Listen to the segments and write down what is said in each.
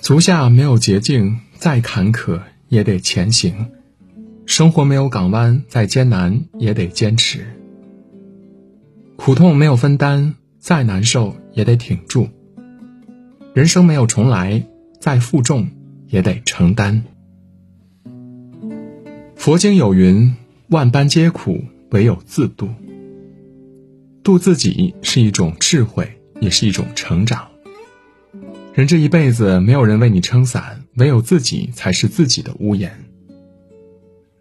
足下没有捷径，再坎坷也得前行；生活没有港湾，再艰难也得坚持。苦痛没有分担，再难受也得挺住；人生没有重来，再负重也得承担。佛经有云：“万般皆苦，唯有自渡。”渡自己是一种智慧，也是一种成长。人这一辈子，没有人为你撑伞，唯有自己才是自己的屋檐。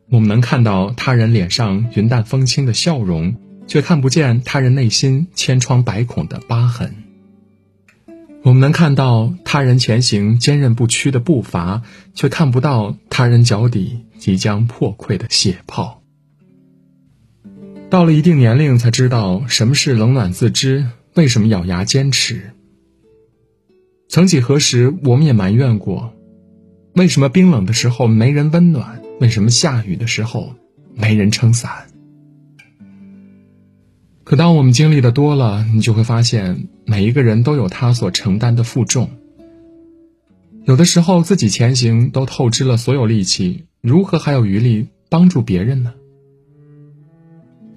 我们能看到他人脸上云淡风轻的笑容，却看不见他人内心千疮百孔的疤痕。我们能看到他人前行坚韧不屈的步伐，却看不到他人脚底即将破溃的血泡。到了一定年龄，才知道什么是冷暖自知，为什么咬牙坚持。曾几何时，我们也埋怨过，为什么冰冷的时候没人温暖？为什么下雨的时候没人撑伞？可当我们经历的多了，你就会发现，每一个人都有他所承担的负重。有的时候，自己前行都透支了所有力气，如何还有余力帮助别人呢？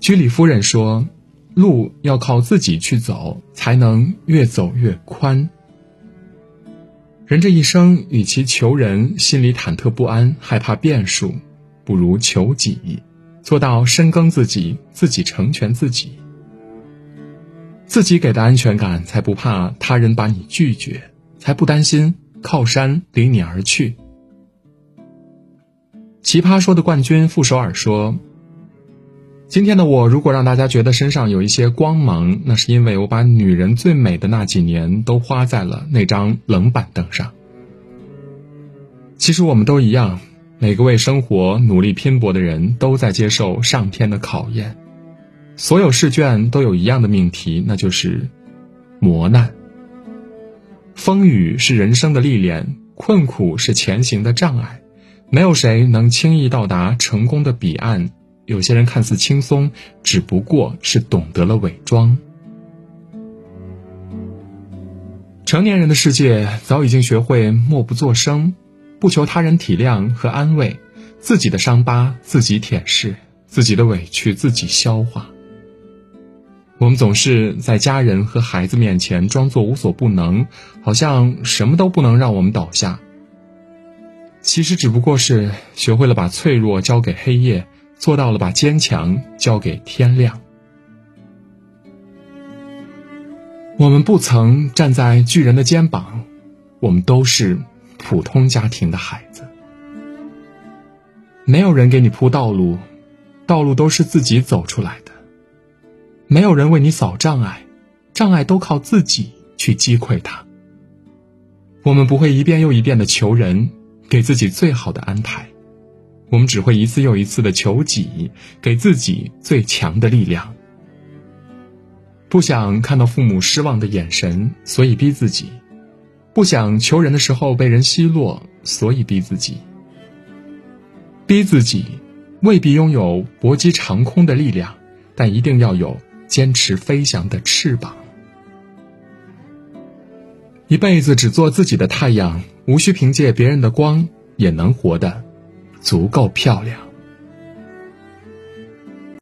居里夫人说：“路要靠自己去走，才能越走越宽。人这一生，与其求人，心里忐忑不安，害怕变数，不如求己，做到深耕自己，自己成全自己。自己给的安全感，才不怕他人把你拒绝，才不担心靠山离你而去。”奇葩说的冠军傅首尔说。今天的我，如果让大家觉得身上有一些光芒，那是因为我把女人最美的那几年都花在了那张冷板凳上。其实我们都一样，每个为生活努力拼搏的人都在接受上天的考验。所有试卷都有一样的命题，那就是磨难。风雨是人生的历练，困苦是前行的障碍，没有谁能轻易到达成功的彼岸。有些人看似轻松，只不过是懂得了伪装。成年人的世界早已经学会默不作声，不求他人体谅和安慰，自己的伤疤自己舔舐，自己的委屈自己消化。我们总是在家人和孩子面前装作无所不能，好像什么都不能让我们倒下。其实只不过是学会了把脆弱交给黑夜。做到了把坚强交给天亮。我们不曾站在巨人的肩膀，我们都是普通家庭的孩子。没有人给你铺道路，道路都是自己走出来的。没有人为你扫障碍，障碍都靠自己去击溃它。我们不会一遍又一遍的求人给自己最好的安排。我们只会一次又一次的求己，给自己最强的力量。不想看到父母失望的眼神，所以逼自己；不想求人的时候被人奚落，所以逼自己。逼自己，未必拥有搏击长空的力量，但一定要有坚持飞翔的翅膀。一辈子只做自己的太阳，无需凭借别人的光，也能活的。足够漂亮。